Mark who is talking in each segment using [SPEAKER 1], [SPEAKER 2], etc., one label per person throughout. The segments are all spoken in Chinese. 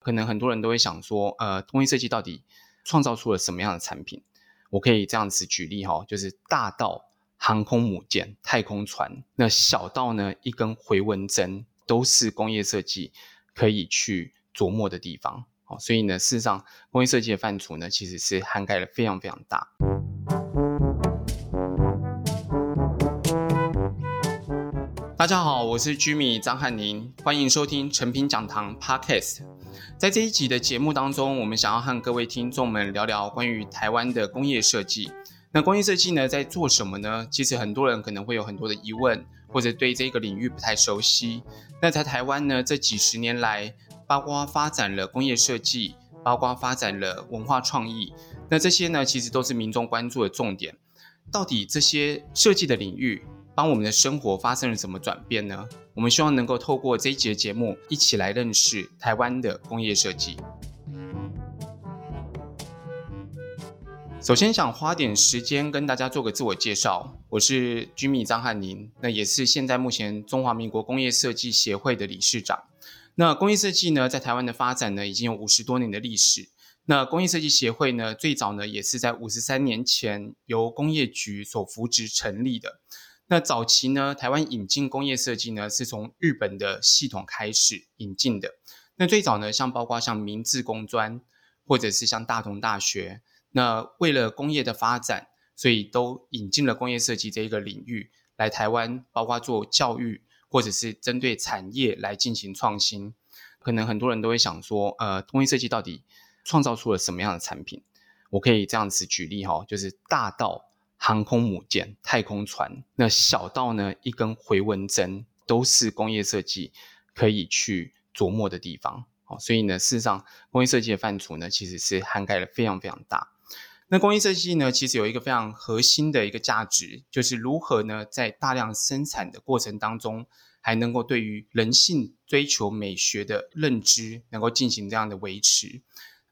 [SPEAKER 1] 可能很多人都会想说，呃，工业设计到底创造出了什么样的产品？我可以这样子举例哈，就是大到航空母舰、太空船，那小到呢一根回纹针，都是工业设计可以去琢磨的地方。哦，所以呢，事实上，工业设计的范畴呢，其实是涵盖了非常非常大。大家好，我是 Jimmy 张翰宁，欢迎收听成品讲堂 Podcast。在这一集的节目当中，我们想要和各位听众们聊聊关于台湾的工业设计。那工业设计呢，在做什么呢？其实很多人可能会有很多的疑问，或者对这个领域不太熟悉。那在台湾呢，这几十年来，包括发展了工业设计，包括发展了文化创意，那这些呢，其实都是民众关注的重点。到底这些设计的领域，帮我们的生活发生了什么转变呢？我们希望能够透过这一集的节目，一起来认识台湾的工业设计。首先，想花点时间跟大家做个自我介绍，我是军迷张翰宁，那也是现在目前中华民国工业设计协会的理事长。那工业设计呢，在台湾的发展呢，已经有五十多年的历史。那工业设计协会呢，最早呢，也是在五十三年前由工业局所扶植成立的。那早期呢，台湾引进工业设计呢，是从日本的系统开始引进的。那最早呢，像包括像明治工专，或者是像大同大学，那为了工业的发展，所以都引进了工业设计这一个领域来台湾，包括做教育，或者是针对产业来进行创新。可能很多人都会想说，呃，工业设计到底创造出了什么样的产品？我可以这样子举例哈，就是大到。航空母舰、太空船，那小到呢一根回纹针，都是工业设计可以去琢磨的地方。好，所以呢，事实上，工业设计的范畴呢，其实是涵盖了非常非常大。那工业设计呢，其实有一个非常核心的一个价值，就是如何呢，在大量生产的过程当中，还能够对于人性追求美学的认知，能够进行这样的维持。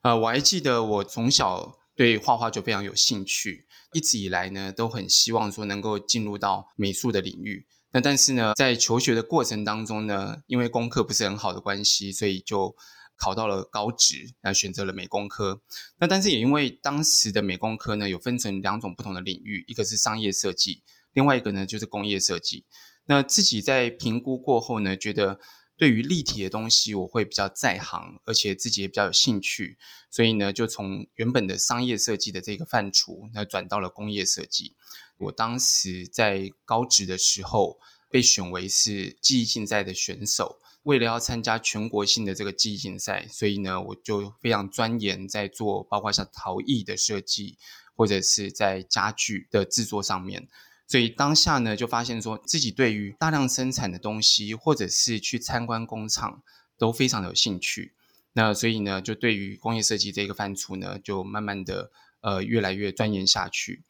[SPEAKER 1] 呃，我还记得我从小对画画就非常有兴趣。一直以来呢，都很希望说能够进入到美术的领域。那但是呢，在求学的过程当中呢，因为功课不是很好的关系，所以就考到了高职，那选择了美工科。那但是也因为当时的美工科呢，有分成两种不同的领域，一个是商业设计，另外一个呢就是工业设计。那自己在评估过后呢，觉得。对于立体的东西，我会比较在行，而且自己也比较有兴趣，所以呢，就从原本的商业设计的这个范畴，那转到了工业设计。我当时在高职的时候，被选为是技艺竞赛的选手，为了要参加全国性的这个技艺竞赛，所以呢，我就非常钻研在做，包括像陶艺的设计，或者是在家具的制作上面。所以当下呢，就发现说自己对于大量生产的东西，或者是去参观工厂，都非常的有兴趣。那所以呢，就对于工业设计这个范畴呢，就慢慢的呃越来越钻研下去。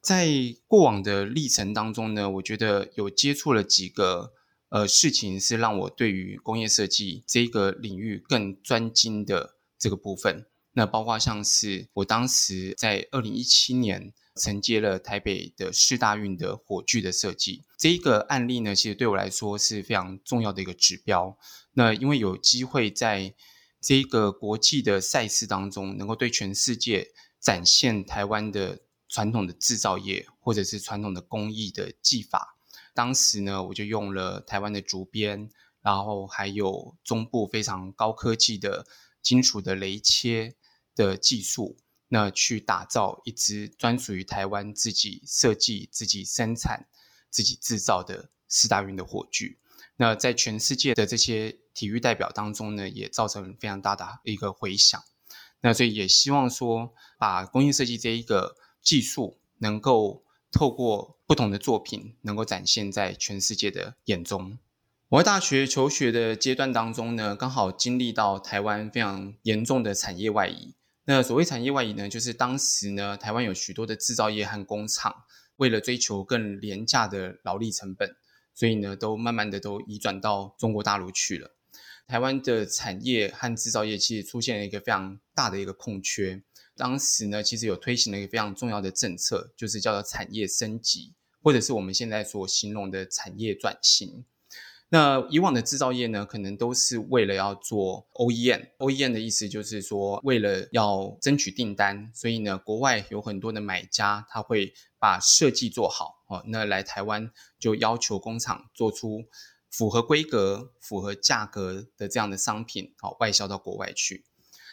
[SPEAKER 1] 在过往的历程当中呢，我觉得有接触了几个呃事情，是让我对于工业设计这个领域更专精的这个部分。那包括像是我当时在二零一七年。承接了台北的市大运的火炬的设计，这一个案例呢，其实对我来说是非常重要的一个指标。那因为有机会在这个国际的赛事当中，能够对全世界展现台湾的传统的制造业或者是传统的工艺的技法。当时呢，我就用了台湾的竹编，然后还有中部非常高科技的金属的雷切的技术。那去打造一支专属于台湾自己设计、自己生产、自己制造的四大运的火炬，那在全世界的这些体育代表当中呢，也造成非常大的一个回响。那所以也希望说，把工业设计这一个技术，能够透过不同的作品，能够展现在全世界的眼中。我在大学求学的阶段当中呢，刚好经历到台湾非常严重的产业外移。那所谓产业外移呢，就是当时呢，台湾有许多的制造业和工厂，为了追求更廉价的劳力成本，所以呢，都慢慢的都移转到中国大陆去了。台湾的产业和制造业其实出现了一个非常大的一个空缺。当时呢，其实有推行了一个非常重要的政策，就是叫做产业升级，或者是我们现在所形容的产业转型。那以往的制造业呢，可能都是为了要做 OEM，OEM 的意思就是说，为了要争取订单，所以呢，国外有很多的买家，他会把设计做好哦，那来台湾就要求工厂做出符合规格、符合价格的这样的商品，好外销到国外去。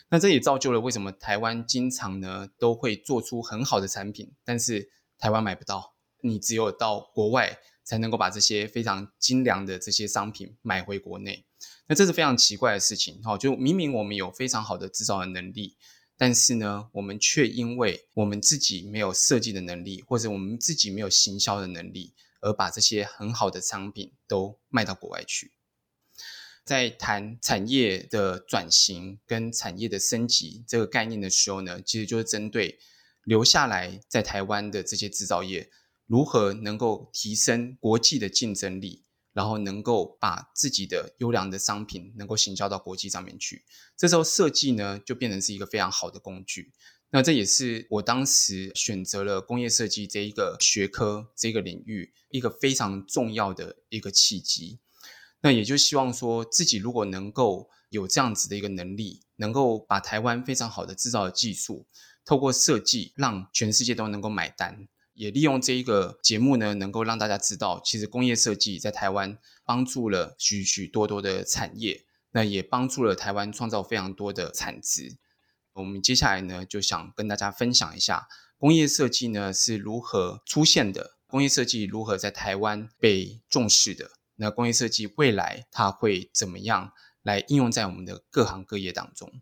[SPEAKER 1] 那这也造就了为什么台湾经常呢都会做出很好的产品，但是台湾买不到，你只有到国外。才能够把这些非常精良的这些商品买回国内，那这是非常奇怪的事情。哈，就明明我们有非常好的制造的能力，但是呢，我们却因为我们自己没有设计的能力，或者我们自己没有行销的能力，而把这些很好的商品都卖到国外去。在谈产业的转型跟产业的升级这个概念的时候呢，其实就是针对留下来在台湾的这些制造业。如何能够提升国际的竞争力，然后能够把自己的优良的商品能够行销到国际上面去？这时候设计呢，就变成是一个非常好的工具。那这也是我当时选择了工业设计这一个学科、这个领域一个非常重要的一个契机。那也就希望说自己如果能够有这样子的一个能力，能够把台湾非常好的制造的技术，透过设计让全世界都能够买单。也利用这一个节目呢，能够让大家知道，其实工业设计在台湾帮助了许许多多的产业，那也帮助了台湾创造非常多的产值。我们接下来呢，就想跟大家分享一下工业设计呢是如何出现的，工业设计如何在台湾被重视的。那工业设计未来它会怎么样来应用在我们的各行各业当中？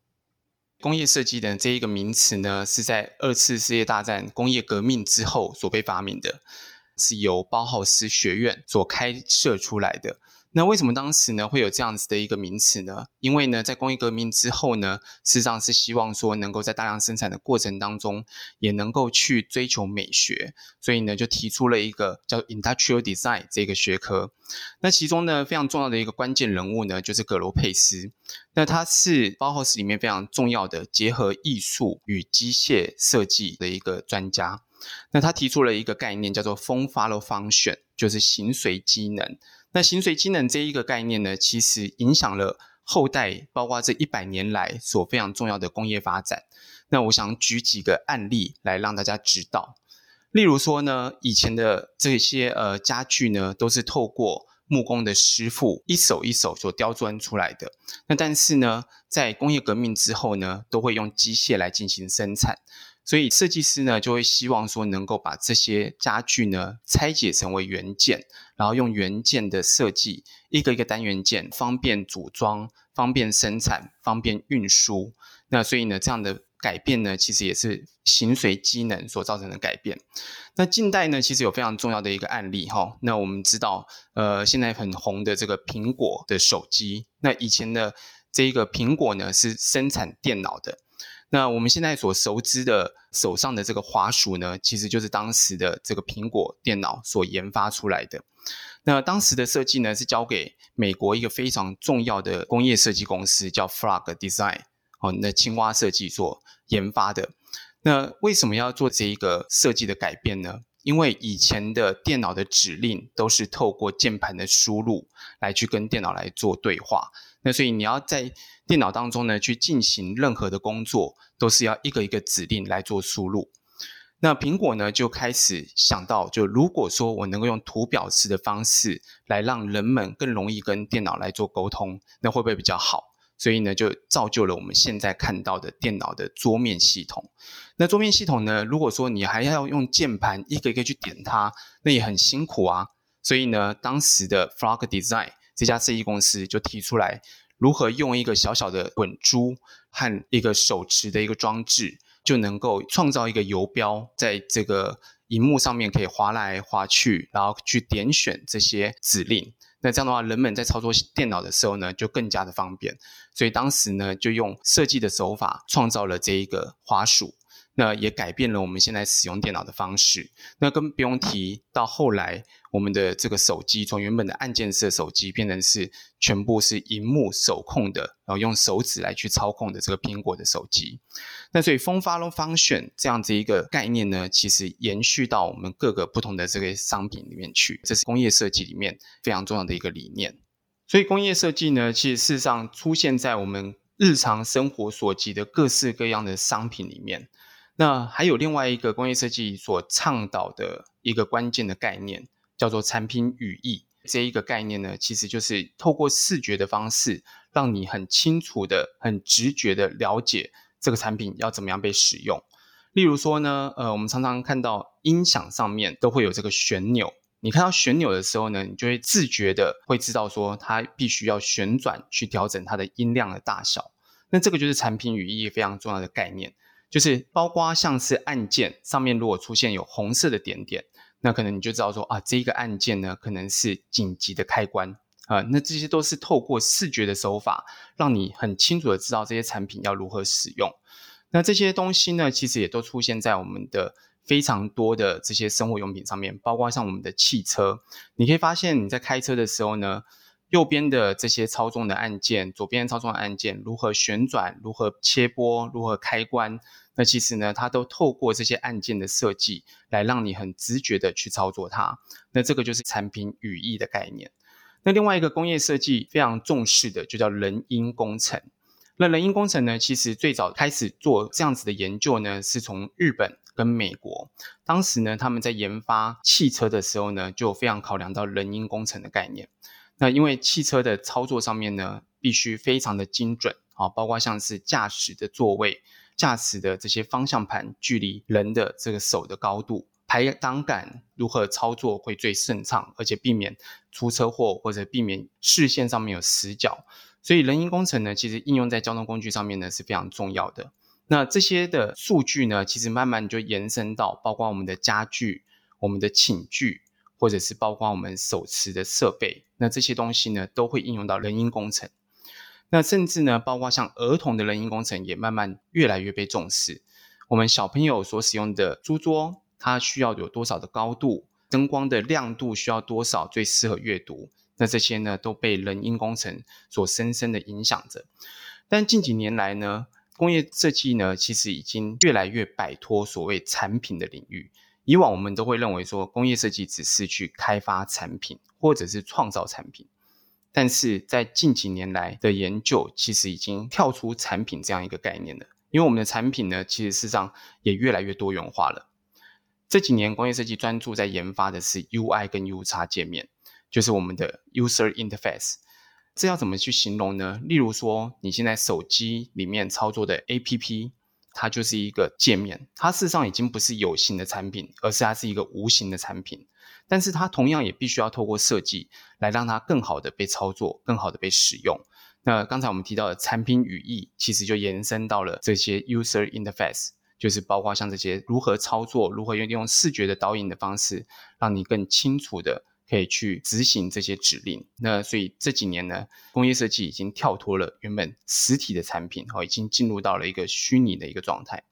[SPEAKER 1] 工业设计的这一个名词呢，是在二次世界大战工业革命之后所被发明的，是由包豪斯学院所开设出来的。那为什么当时呢会有这样子的一个名词呢？因为呢，在工业革命之后呢，事实上是希望说能够在大量生产的过程当中，也能够去追求美学，所以呢就提出了一个叫 Industrial Design 这个学科。那其中呢非常重要的一个关键人物呢，就是葛罗佩斯。那他是包豪斯里面非常重要的结合艺术与机械设计的一个专家。那他提出了一个概念，叫做 Form Follow Function，就是形随机能。那形随机能这一个概念呢，其实影响了后代，包括这一百年来所非常重要的工业发展。那我想举几个案例来让大家知道。例如说呢，以前的这些呃家具呢，都是透过木工的师傅一手一手所雕钻出来的。那但是呢，在工业革命之后呢，都会用机械来进行生产。所以设计师呢，就会希望说能够把这些家具呢拆解成为元件，然后用元件的设计，一个一个单元件，方便组装、方便生产、方便运输。那所以呢，这样的改变呢，其实也是形随机能所造成的改变。那近代呢，其实有非常重要的一个案例哈。那我们知道，呃，现在很红的这个苹果的手机，那以前的这一个苹果呢是生产电脑的。那我们现在所熟知的手上的这个滑鼠呢，其实就是当时的这个苹果电脑所研发出来的。那当时的设计呢，是交给美国一个非常重要的工业设计公司，叫 Frog Design，哦，那青蛙设计所研发的。那为什么要做这一个设计的改变呢？因为以前的电脑的指令都是透过键盘的输入来去跟电脑来做对话，那所以你要在电脑当中呢，去进行任何的工作，都是要一个一个指令来做输入。那苹果呢，就开始想到，就如果说我能够用图表式的方式来让人们更容易跟电脑来做沟通，那会不会比较好？所以呢，就造就了我们现在看到的电脑的桌面系统。那桌面系统呢，如果说你还要用键盘一个一个去点它，那也很辛苦啊。所以呢，当时的 Frog Design 这家设计公司就提出来。如何用一个小小的滚珠和一个手持的一个装置，就能够创造一个游标，在这个荧幕上面可以滑来滑去，然后去点选这些指令。那这样的话，人们在操作电脑的时候呢，就更加的方便。所以当时呢，就用设计的手法创造了这一个滑鼠。那也改变了我们现在使用电脑的方式。那更不用提到后来，我们的这个手机从原本的按键式手机变成是全部是荧幕手控的，然后用手指来去操控的这个苹果的手机。那所以 Form Follow Function 这样子一个概念呢，其实延续到我们各个不同的这个商品里面去，这是工业设计里面非常重要的一个理念。所以工业设计呢，其实事实上出现在我们日常生活所及的各式各样的商品里面。那还有另外一个工业设计所倡导的一个关键的概念，叫做产品语义。这一个概念呢，其实就是透过视觉的方式，让你很清楚的、很直觉的了解这个产品要怎么样被使用。例如说呢，呃，我们常常看到音响上面都会有这个旋钮。你看到旋钮的时候呢，你就会自觉的会知道说它必须要旋转去调整它的音量的大小。那这个就是产品语义非常重要的概念，就是包括像是按键上面如果出现有红色的点点，那可能你就知道说啊，这一个按键呢可能是紧急的开关啊。那这些都是透过视觉的手法，让你很清楚的知道这些产品要如何使用。那这些东西呢，其实也都出现在我们的。非常多的这些生活用品上面，包括像我们的汽车，你可以发现你在开车的时候呢，右边的这些操纵的按键，左边操纵的按键如何旋转、如何切拨、如何开关，那其实呢，它都透过这些按键的设计，来让你很直觉的去操作它。那这个就是产品语义的概念。那另外一个工业设计非常重视的，就叫人因工程。那人因工程呢，其实最早开始做这样子的研究呢，是从日本。跟美国，当时呢，他们在研发汽车的时候呢，就非常考量到人因工程的概念。那因为汽车的操作上面呢，必须非常的精准啊，包括像是驾驶的座位、驾驶的这些方向盘距离人的这个手的高度、排挡杆如何操作会最顺畅，而且避免出车祸或者避免视线上面有死角。所以人因工程呢，其实应用在交通工具上面呢，是非常重要的。那这些的数据呢，其实慢慢就延伸到包括我们的家具、我们的寝具，或者是包括我们手持的设备。那这些东西呢，都会应用到人因工程。那甚至呢，包括像儿童的人因工程也慢慢越来越被重视。我们小朋友所使用的书桌，它需要有多少的高度？灯光的亮度需要多少？最适合阅读？那这些呢，都被人因工程所深深的影响着。但近几年来呢，工业设计呢，其实已经越来越摆脱所谓产品的领域。以往我们都会认为说，工业设计只是去开发产品或者是创造产品。但是在近几年来的研究，其实已经跳出产品这样一个概念了。因为我们的产品呢，其实事实上也越来越多元化了。这几年工业设计专注在研发的是 UI 跟 UX 界面，就是我们的 User Interface。这要怎么去形容呢？例如说，你现在手机里面操作的 APP，它就是一个界面，它事实上已经不是有形的产品，而是它是一个无形的产品。但是它同样也必须要透过设计来让它更好的被操作，更好的被使用。那刚才我们提到的产品语义，其实就延伸到了这些 User Interface，就是包括像这些如何操作，如何用用视觉的导引的方式，让你更清楚的。可以去执行这些指令。那所以这几年呢，工业设计已经跳脱了原本实体的产品，哦，已经进入到了一个虚拟的一个状态。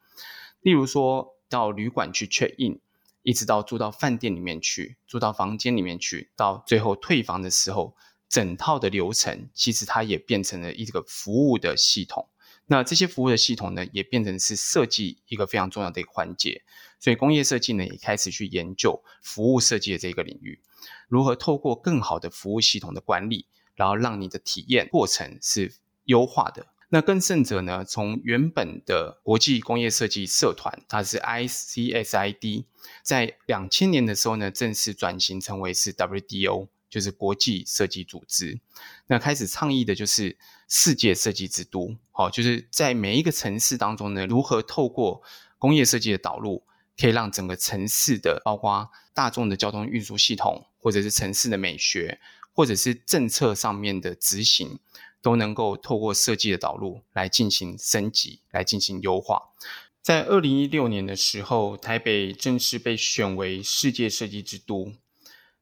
[SPEAKER 1] 例如说到旅馆去 check in，一直到住到饭店里面去，住到房间里面去，到最后退房的时候，整套的流程其实它也变成了一个服务的系统。那这些服务的系统呢，也变成是设计一个非常重要的一个环节。所以工业设计呢，也开始去研究服务设计的这个领域。如何透过更好的服务系统的管理，然后让你的体验过程是优化的？那更甚者呢？从原本的国际工业设计社团，它是 ICSID，在两千年的时候呢，正式转型成为是 WDO，就是国际设计组织。那开始倡议的就是世界设计之都，好，就是在每一个城市当中呢，如何透过工业设计的导入。可以让整个城市的，包括大众的交通运输系统，或者是城市的美学，或者是政策上面的执行，都能够透过设计的导入来进行升级，来进行优化。在二零一六年的时候，台北正式被选为世界设计之都。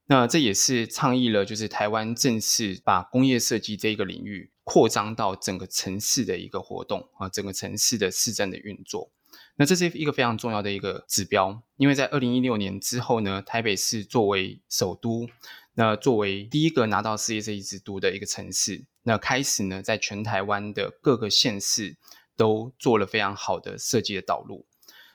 [SPEAKER 1] 那这也是倡议了，就是台湾正式把工业设计这一个领域扩张到整个城市的一个活动啊，整个城市的市政的运作。那这是一个非常重要的一个指标，因为在二零一六年之后呢，台北市作为首都，那作为第一个拿到世界设计之都的一个城市，那开始呢，在全台湾的各个县市都做了非常好的设计的导入。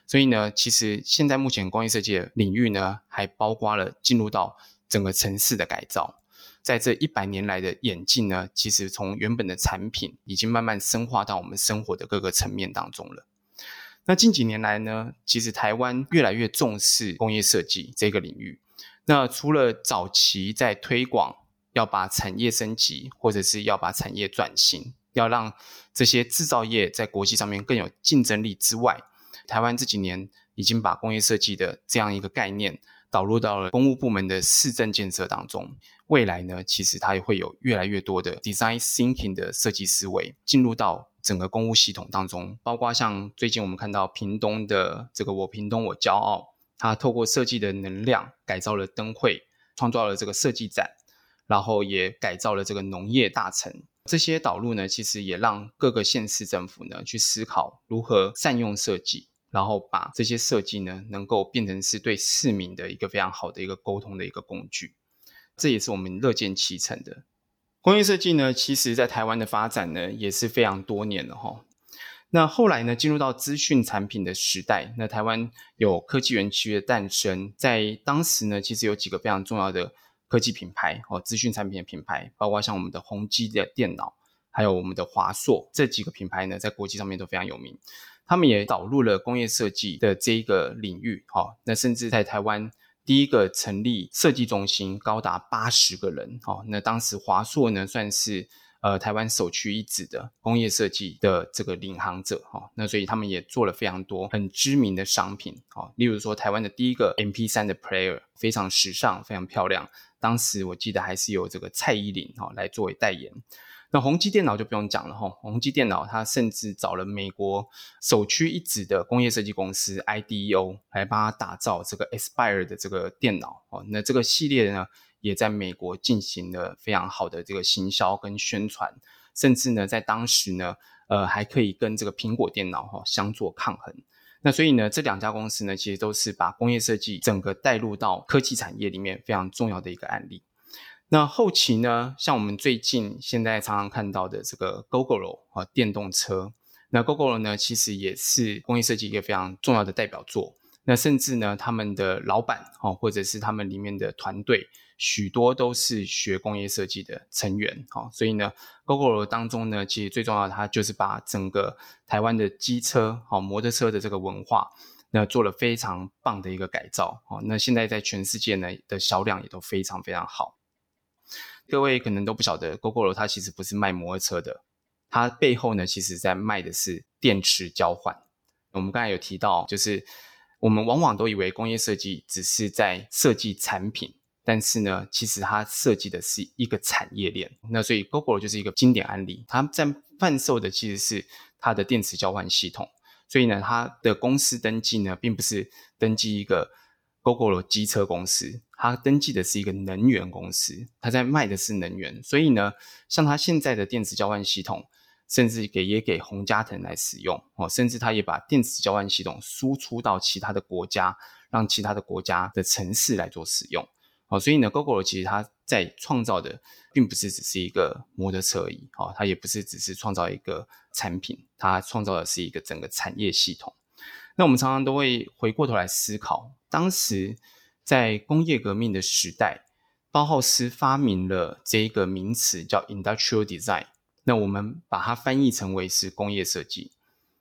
[SPEAKER 1] 所以呢，其实现在目前工业设计的领域呢，还包括了进入到整个城市的改造。在这一百年来的演进呢，其实从原本的产品已经慢慢深化到我们生活的各个层面当中了。那近几年来呢，其实台湾越来越重视工业设计这个领域。那除了早期在推广要把产业升级，或者是要把产业转型，要让这些制造业在国际上面更有竞争力之外，台湾这几年已经把工业设计的这样一个概念导入到了公务部门的市政建设当中。未来呢，其实它也会有越来越多的 design thinking 的设计思维进入到整个公务系统当中，包括像最近我们看到屏东的这个“我屏东我骄傲”，它透过设计的能量改造了灯会，创造了这个设计展，然后也改造了这个农业大城。这些导入呢，其实也让各个县市政府呢去思考如何善用设计，然后把这些设计呢能够变成是对市民的一个非常好的一个沟通的一个工具。这也是我们乐见其成的。工业设计呢，其实在台湾的发展呢，也是非常多年了哈。那后来呢，进入到资讯产品的时代，那台湾有科技园区的诞生，在当时呢，其实有几个非常重要的科技品牌哦，资讯产品的品牌，包括像我们的宏基的电脑，还有我们的华硕这几个品牌呢，在国际上面都非常有名。他们也导入了工业设计的这一个领域，哈，那甚至在台湾。第一个成立设计中心，高达八十个人，哦，那当时华硕呢算是呃台湾首屈一指的工业设计的这个领航者，哈，那所以他们也做了非常多很知名的商品，哦，例如说台湾的第一个 MP3 的 player 非常时尚，非常漂亮，当时我记得还是由这个蔡依林哈来作为代言。那宏基电脑就不用讲了哈，宏基电脑它甚至找了美国首屈一指的工业设计公司 IDEO 来帮他打造这个 Aspire 的这个电脑哦。那这个系列呢，也在美国进行了非常好的这个行销跟宣传，甚至呢，在当时呢，呃，还可以跟这个苹果电脑哈相作抗衡。那所以呢，这两家公司呢，其实都是把工业设计整个带入到科技产业里面非常重要的一个案例。那后期呢，像我们最近现在常常看到的这个 Gogoro 啊，电动车，那 Gogoro 呢，其实也是工业设计一个非常重要的代表作。那甚至呢，他们的老板哦，或者是他们里面的团队，许多都是学工业设计的成员。哦，所以呢，Gogoro 当中呢，其实最重要的，它就是把整个台湾的机车、好摩托车的这个文化，那做了非常棒的一个改造。哦，那现在在全世界呢的销量也都非常非常好。各位可能都不晓得，Gogoro 它其实不是卖摩托车的，它背后呢，其实在卖的是电池交换。我们刚才有提到，就是我们往往都以为工业设计只是在设计产品，但是呢，其实它设计的是一个产业链。那所以 Gogoro 就是一个经典案例，它在贩售的其实是它的电池交换系统。所以呢，它的公司登记呢，并不是登记一个。Gogoro 机车公司，它登记的是一个能源公司，它在卖的是能源，所以呢，像它现在的电池交换系统，甚至给也给洪家腾来使用哦，甚至它也把电池交换系统输出到其他的国家，让其他的国家的城市来做使用哦，所以呢，Gogoro 其实它在创造的，并不是只是一个摩托车而已哦，它也不是只是创造一个产品，它创造的是一个整个产业系统。那我们常常都会回过头来思考，当时在工业革命的时代，包浩斯发明了这一个名词叫 Industrial Design，那我们把它翻译成为是工业设计。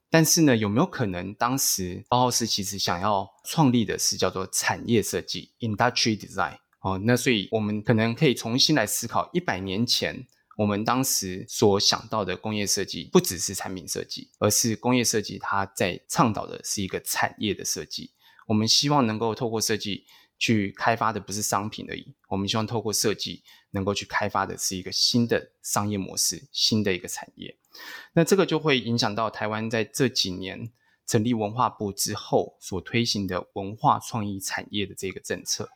[SPEAKER 1] 但是呢，有没有可能当时包浩斯其实想要创立的是叫做产业设计 Industry Design？哦，那所以我们可能可以重新来思考一百年前。我们当时所想到的工业设计，不只是产品设计，而是工业设计，它在倡导的是一个产业的设计。我们希望能够透过设计去开发的不是商品而已，我们希望透过设计能够去开发的是一个新的商业模式，新的一个产业。那这个就会影响到台湾在这几年成立文化部之后所推行的文化创意产业的这个政策。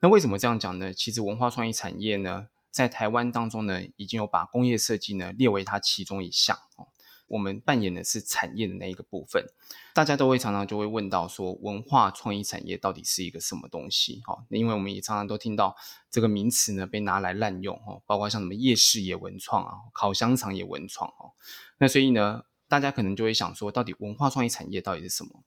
[SPEAKER 1] 那为什么这样讲呢？其实文化创意产业呢，在台湾当中呢，已经有把工业设计呢列为它其中一项哦。我们扮演的是产业的那一个部分，大家都会常常就会问到说，文化创意产业到底是一个什么东西？哈，因为我们也常常都听到这个名词呢被拿来滥用哈，包括像什么夜市也文创啊，烤香肠也文创哦。那所以呢，大家可能就会想说，到底文化创意产业到底是什么？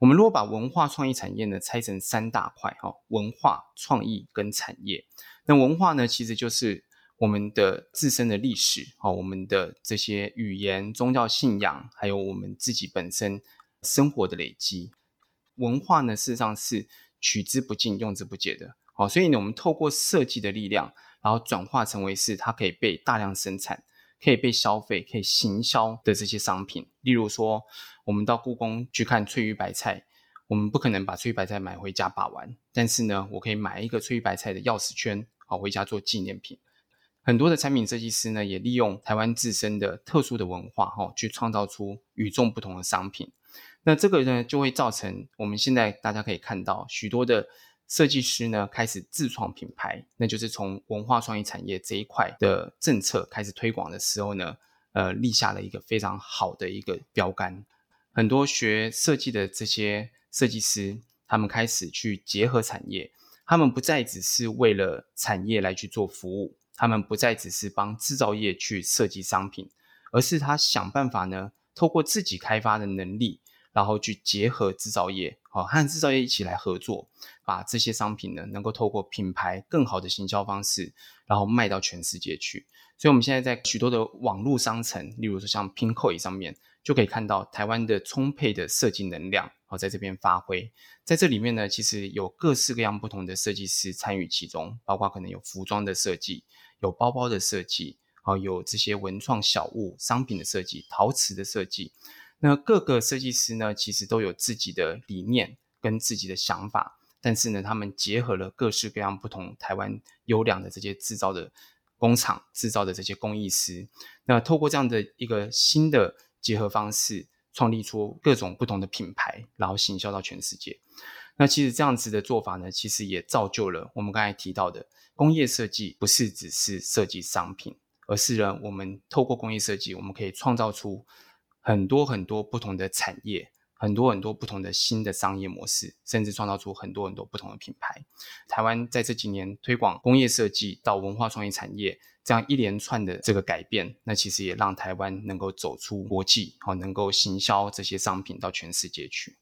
[SPEAKER 1] 我们如果把文化创意产业呢拆成三大块哈，文化创意跟产业。那文化呢，其实就是我们的自身的历史，哦，我们的这些语言、宗教信仰，还有我们自己本身生活的累积。文化呢，事实上是取之不尽、用之不竭的。好，所以呢，我们透过设计的力量，然后转化成为是它可以被大量生产、可以被消费、可以行销的这些商品。例如说，我们到故宫去看翠玉白菜，我们不可能把翠玉白菜买回家把玩，但是呢，我可以买一个翠玉白菜的钥匙圈，好，回家做纪念品。很多的产品设计师呢，也利用台湾自身的特殊的文化，哈，去创造出与众不同的商品。那这个呢，就会造成我们现在大家可以看到许多的设计师呢，开始自创品牌，那就是从文化创意产业这一块的政策开始推广的时候呢，呃，立下了一个非常好的一个标杆。很多学设计的这些设计师，他们开始去结合产业，他们不再只是为了产业来去做服务。他们不再只是帮制造业去设计商品，而是他想办法呢，透过自己开发的能力，然后去结合制造业，好，和制造业一起来合作，把这些商品呢，能够透过品牌更好的行销方式，然后卖到全世界去。所以，我们现在在许多的网络商城，例如说像 Pinkoi 上面，就可以看到台湾的充沛的设计能量，好，在这边发挥。在这里面呢，其实有各式各样不同的设计师参与其中，包括可能有服装的设计。有包包的设计，啊，有这些文创小物商品的设计，陶瓷的设计。那各个设计师呢，其实都有自己的理念跟自己的想法，但是呢，他们结合了各式各样不同台湾优良的这些制造的工厂、制造的这些工艺师。那透过这样的一个新的结合方式，创立出各种不同的品牌，然后行销到全世界。那其实这样子的做法呢，其实也造就了我们刚才提到的。工业设计不是只是设计商品，而是呢，我们透过工业设计，我们可以创造出很多很多不同的产业，很多很多不同的新的商业模式，甚至创造出很多很多不同的品牌。台湾在这几年推广工业设计到文化创意产业这样一连串的这个改变，那其实也让台湾能够走出国际，好，能够行销这些商品到全世界去。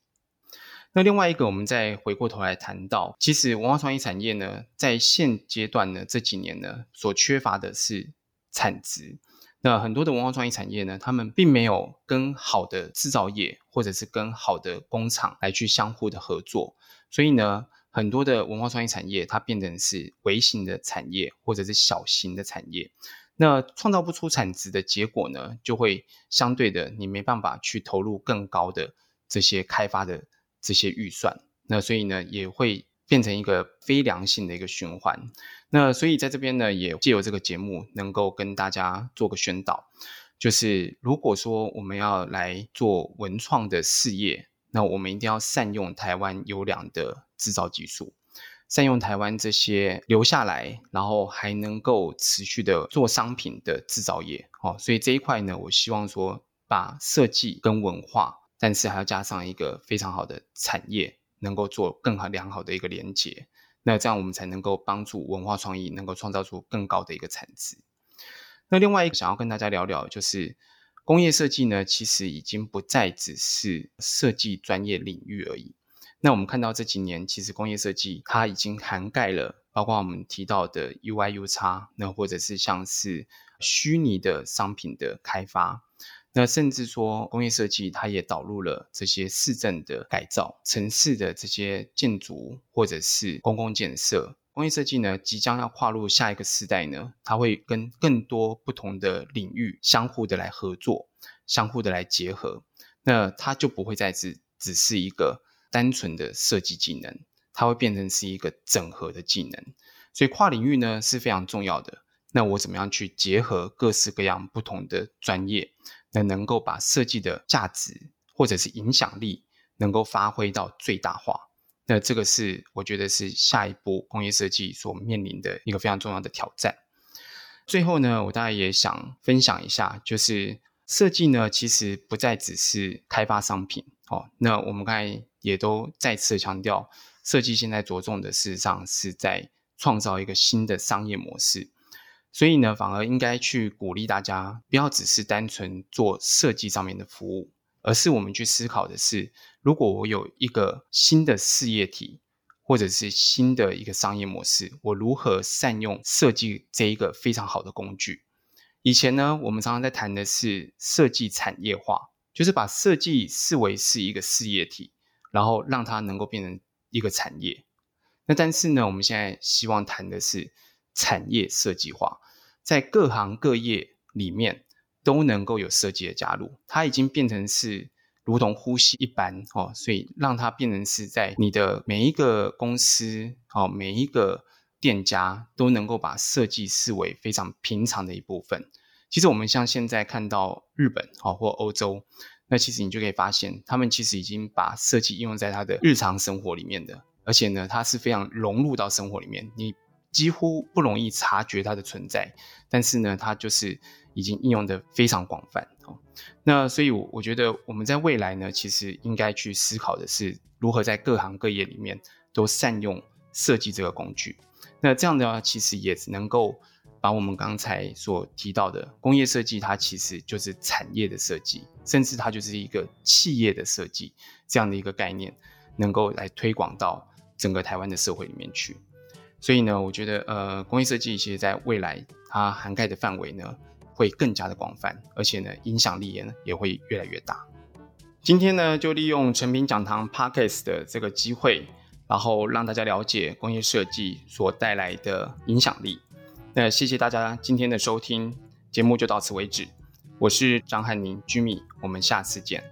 [SPEAKER 1] 那另外一个，我们再回过头来谈到，其实文化创意产业呢，在现阶段呢，这几年呢，所缺乏的是产值。那很多的文化创意产业呢，他们并没有跟好的制造业或者是跟好的工厂来去相互的合作，所以呢，很多的文化创意产业它变成是微型的产业或者是小型的产业。那创造不出产值的结果呢，就会相对的，你没办法去投入更高的这些开发的。这些预算，那所以呢，也会变成一个非良性的一个循环。那所以在这边呢，也借由这个节目，能够跟大家做个宣导，就是如果说我们要来做文创的事业，那我们一定要善用台湾优良的制造技术，善用台湾这些留下来，然后还能够持续的做商品的制造业。哦，所以这一块呢，我希望说把设计跟文化。但是还要加上一个非常好的产业，能够做更好良好的一个连接，那这样我们才能够帮助文化创意能够创造出更高的一个产值。那另外一个想要跟大家聊聊，就是工业设计呢，其实已经不再只是设计专业领域而已。那我们看到这几年，其实工业设计它已经涵盖了，包括我们提到的 UI/UX，那或者是像是虚拟的商品的开发。那甚至说，工业设计它也导入了这些市政的改造、城市的这些建筑或者是公共建设。工业设计呢，即将要跨入下一个时代呢，它会跟更多不同的领域相互的来合作，相互的来结合。那它就不会再只只是一个单纯的设计技能，它会变成是一个整合的技能。所以跨领域呢是非常重要的。那我怎么样去结合各式各样不同的专业？那能够把设计的价值或者是影响力能够发挥到最大化，那这个是我觉得是下一步工业设计所面临的一个非常重要的挑战。最后呢，我大概也想分享一下，就是设计呢，其实不再只是开发商品哦。那我们刚才也都再次强调，设计现在着重的事实上是在创造一个新的商业模式。所以呢，反而应该去鼓励大家，不要只是单纯做设计上面的服务，而是我们去思考的是，如果我有一个新的事业体，或者是新的一个商业模式，我如何善用设计这一个非常好的工具？以前呢，我们常常在谈的是设计产业化，就是把设计视为是一个事业体，然后让它能够变成一个产业。那但是呢，我们现在希望谈的是产业设计化，在各行各业里面都能够有设计的加入，它已经变成是如同呼吸一般哦，所以让它变成是在你的每一个公司哦，每一个店家都能够把设计视为非常平常的一部分。其实我们像现在看到日本哦或欧洲，那其实你就可以发现，他们其实已经把设计应用在他的日常生活里面的。而且呢，它是非常融入到生活里面，你几乎不容易察觉它的存在。但是呢，它就是已经应用的非常广泛。哦，那所以，我我觉得我们在未来呢，其实应该去思考的是如何在各行各业里面都善用设计这个工具。那这样的话，其实也能够把我们刚才所提到的工业设计，它其实就是产业的设计，甚至它就是一个企业的设计这样的一个概念，能够来推广到。整个台湾的社会里面去，所以呢，我觉得呃，工业设计其实在未来它涵盖的范围呢会更加的广泛，而且呢，影响力也呢也会越来越大。今天呢，就利用诚品讲堂 Podcast 的这个机会，然后让大家了解工业设计所带来的影响力。那谢谢大家今天的收听，节目就到此为止。我是张翰宁 Jimmy，我们下次见。